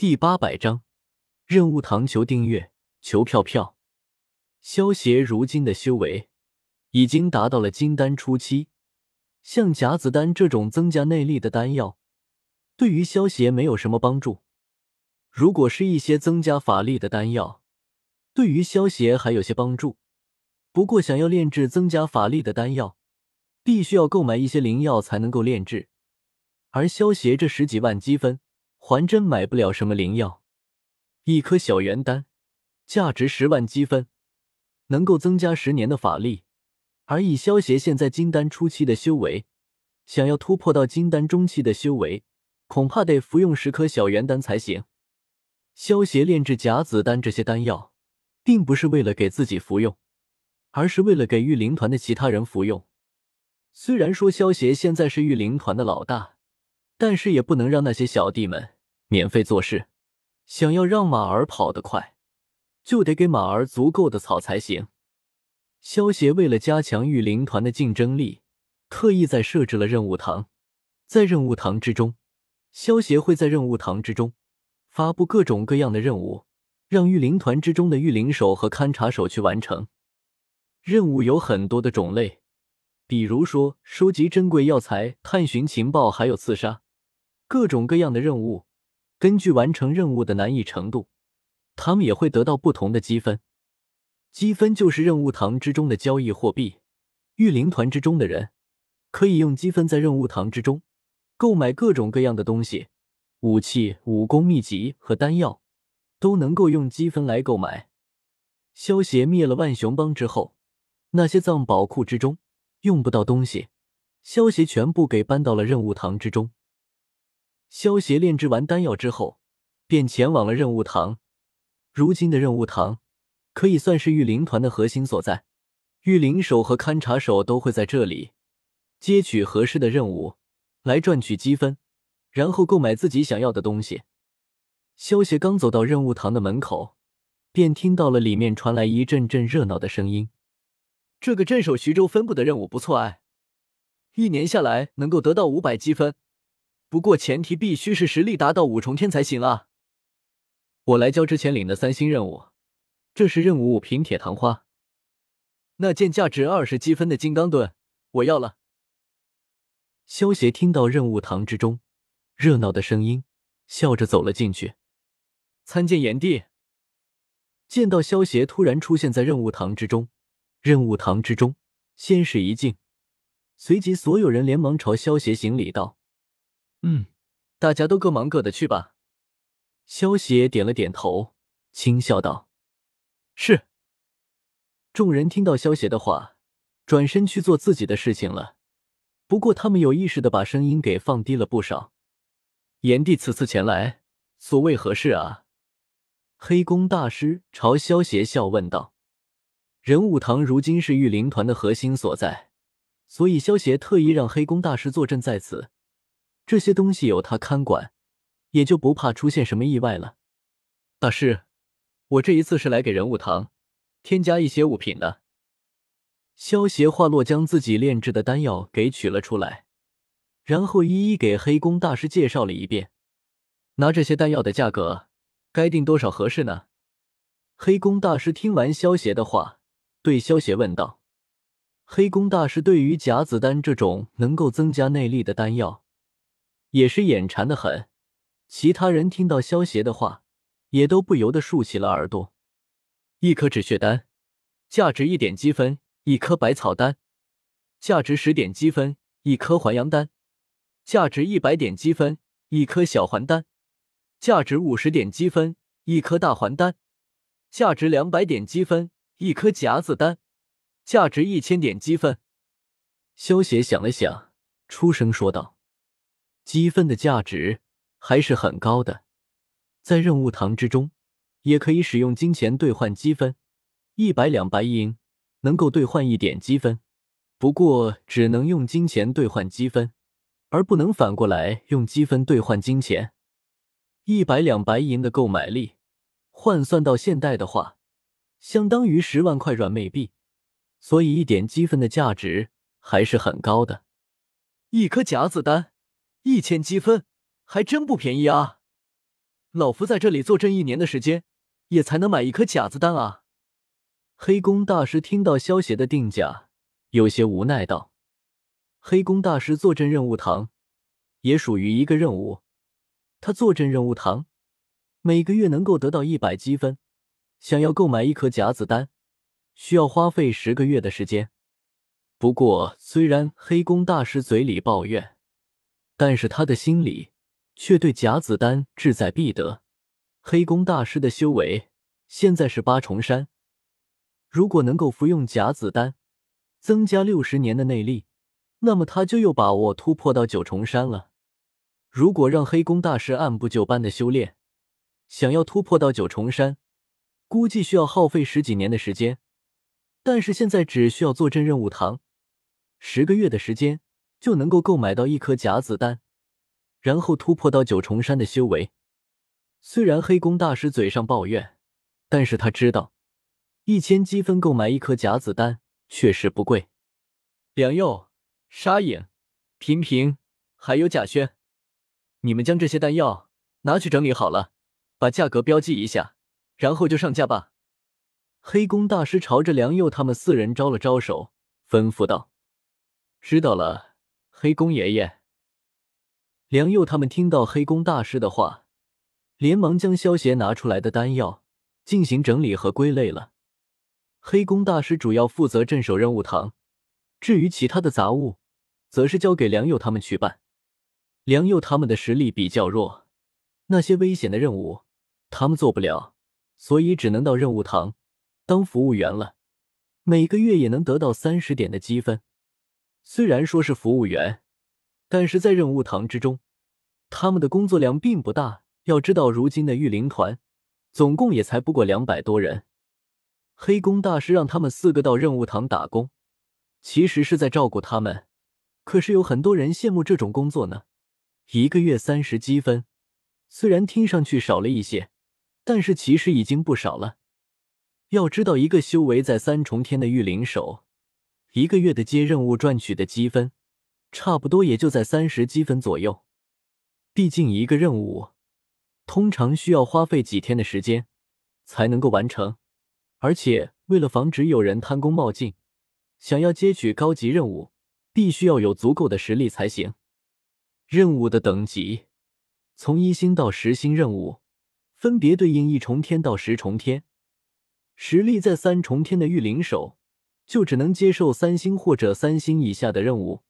第八百章任务糖求订阅求票票。萧协如今的修为已经达到了金丹初期，像甲子丹这种增加内力的丹药，对于萧协没有什么帮助。如果是一些增加法力的丹药，对于萧协还有些帮助。不过，想要炼制增加法力的丹药，必须要购买一些灵药才能够炼制，而萧协这十几万积分。还真买不了什么灵药，一颗小元丹价值十万积分，能够增加十年的法力。而以萧邪现在金丹初期的修为，想要突破到金丹中期的修为，恐怕得服用十颗小元丹才行。萧邪炼制甲子丹这些丹药，并不是为了给自己服用，而是为了给御灵团的其他人服用。虽然说萧邪现在是御灵团的老大，但是也不能让那些小弟们。免费做事，想要让马儿跑得快，就得给马儿足够的草才行。萧协为了加强御灵团的竞争力，特意在设置了任务堂。在任务堂之中，萧协会在任务堂之中发布各种各样的任务，让御灵团之中的御灵手和勘察手去完成。任务有很多的种类，比如说收集珍贵药材、探寻情报，还有刺杀，各种各样的任务。根据完成任务的难易程度，他们也会得到不同的积分。积分就是任务堂之中的交易货币。御灵团之中的人可以用积分在任务堂之中购买各种各样的东西，武器、武功秘籍和丹药都能够用积分来购买。萧协灭了万雄帮之后，那些藏宝库之中用不到东西，萧协全部给搬到了任务堂之中。萧协炼制完丹药之后，便前往了任务堂。如今的任务堂可以算是御灵团的核心所在，御灵手和勘察手都会在这里接取合适的任务，来赚取积分，然后购买自己想要的东西。萧协刚走到任务堂的门口，便听到了里面传来一阵阵热闹的声音：“这个镇守徐州分部的任务不错哎，一年下来能够得到五百积分。”不过前提必须是实力达到五重天才行啊！我来交之前领的三星任务，这是任务五品铁糖花，那件价值二十积分的金刚盾，我要了。萧协听到任务堂之中热闹的声音，笑着走了进去，参见炎帝。见到萧协突然出现在任务堂之中，任务堂之中先是一静，随即所有人连忙朝萧协行礼道。嗯，大家都各忙各的去吧。萧协点了点头，轻笑道：“是。”众人听到萧协的话，转身去做自己的事情了。不过他们有意识的把声音给放低了不少。炎帝此次前来，所谓何事啊？黑宫大师朝萧协笑问道：“人武堂如今是御灵团的核心所在，所以萧协特意让黑宫大师坐镇在此。”这些东西有他看管，也就不怕出现什么意外了。大师，我这一次是来给人物堂添加一些物品的。萧协话落，将自己炼制的丹药给取了出来，然后一一给黑宫大师介绍了一遍。拿这些丹药的价格，该定多少合适呢？黑宫大师听完萧协的话，对萧协问道：“黑宫大师对于甲子丹这种能够增加内力的丹药。”也是眼馋的很，其他人听到萧协的话，也都不由得竖起了耳朵。一颗止血丹，价值一点积分；一颗百草丹，价值十点积分；一颗还阳丹，价值一百点积分；一颗小还丹，价值五十点积分；一颗大还丹，价值两百点积分；一颗夹子丹，价值一千点积分。萧协想了想，出声说道。积分的价值还是很高的，在任务堂之中，也可以使用金钱兑换积分，一百两白银能够兑换一点积分，不过只能用金钱兑换积分，而不能反过来用积分兑换金钱。一百两白银的购买力，换算到现代的话，相当于十万块软妹币，所以一点积分的价值还是很高的。一颗甲子丹。一千积分还真不便宜啊！老夫在这里坐镇一年的时间，也才能买一颗假子丹啊！黑宫大师听到萧邪的定价，有些无奈道：“黑宫大师坐镇任务堂，也属于一个任务。他坐镇任务堂，每个月能够得到一百积分。想要购买一颗假子丹，需要花费十个月的时间。不过，虽然黑宫大师嘴里抱怨，但是他的心里……”却对假子丹志在必得。黑宫大师的修为现在是八重山，如果能够服用假子丹，增加六十年的内力，那么他就有把握突破到九重山了。如果让黑宫大师按部就班的修炼，想要突破到九重山，估计需要耗费十几年的时间。但是现在只需要坐镇任务堂，十个月的时间就能够购买到一颗假子丹。然后突破到九重山的修为。虽然黑宫大师嘴上抱怨，但是他知道，一千积分购买一颗假子丹确实不贵。梁佑、沙影、平平还有贾轩，你们将这些丹药拿去整理好了，把价格标记一下，然后就上架吧。黑宫大师朝着梁佑他们四人招了招手，吩咐道：“知道了，黑宫爷爷。”梁佑他们听到黑宫大师的话，连忙将萧协拿出来的丹药进行整理和归类了。黑宫大师主要负责镇守任务堂，至于其他的杂物，则是交给梁佑他们去办。梁佑他们的实力比较弱，那些危险的任务他们做不了，所以只能到任务堂当服务员了。每个月也能得到三十点的积分。虽然说是服务员。但是在任务堂之中，他们的工作量并不大。要知道，如今的御灵团总共也才不过两百多人。黑宫大师让他们四个到任务堂打工，其实是在照顾他们。可是有很多人羡慕这种工作呢。一个月三十积分，虽然听上去少了一些，但是其实已经不少了。要知道，一个修为在三重天的御灵手，一个月的接任务赚取的积分。差不多也就在三十积分左右，毕竟一个任务通常需要花费几天的时间才能够完成，而且为了防止有人贪功冒进，想要接取高级任务，必须要有足够的实力才行。任务的等级从一星到十星任务，分别对应一重天到十重天，实力在三重天的御灵手就只能接受三星或者三星以下的任务。